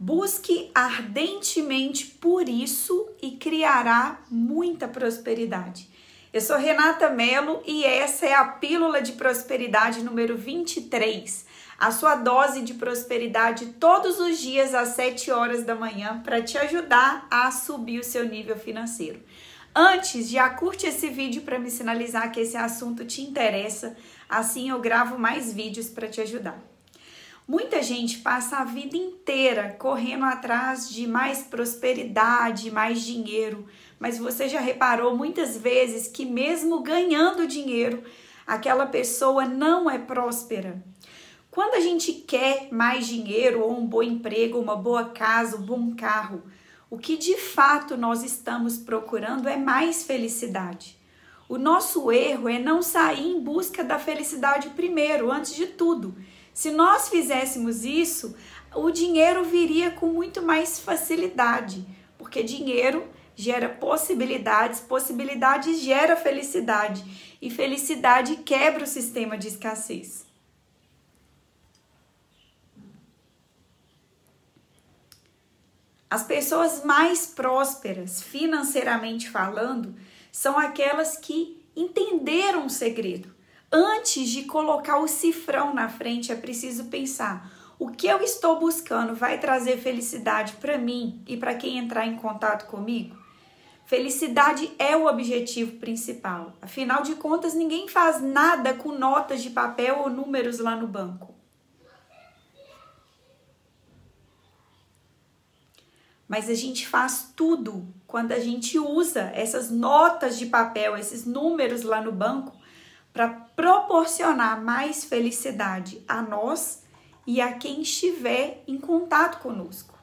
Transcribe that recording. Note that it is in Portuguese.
Busque ardentemente por isso e criará muita prosperidade. Eu sou Renata Mello e essa é a Pílula de Prosperidade número 23. A sua dose de prosperidade todos os dias às 7 horas da manhã para te ajudar a subir o seu nível financeiro. Antes, já curte esse vídeo para me sinalizar que esse assunto te interessa, assim eu gravo mais vídeos para te ajudar. Muita gente passa a vida inteira correndo atrás de mais prosperidade, mais dinheiro, mas você já reparou muitas vezes que, mesmo ganhando dinheiro, aquela pessoa não é próspera. Quando a gente quer mais dinheiro, ou um bom emprego, uma boa casa, um bom carro, o que de fato nós estamos procurando é mais felicidade. O nosso erro é não sair em busca da felicidade primeiro, antes de tudo se nós fizéssemos isso, o dinheiro viria com muito mais facilidade, porque dinheiro gera possibilidades, possibilidades gera felicidade e felicidade quebra o sistema de escassez. As pessoas mais prósperas, financeiramente falando, são aquelas que entenderam o segredo Antes de colocar o cifrão na frente, é preciso pensar: o que eu estou buscando vai trazer felicidade para mim e para quem entrar em contato comigo? Felicidade é o objetivo principal. Afinal de contas, ninguém faz nada com notas de papel ou números lá no banco. Mas a gente faz tudo quando a gente usa essas notas de papel, esses números lá no banco, para proporcionar mais felicidade a nós e a quem estiver em contato conosco.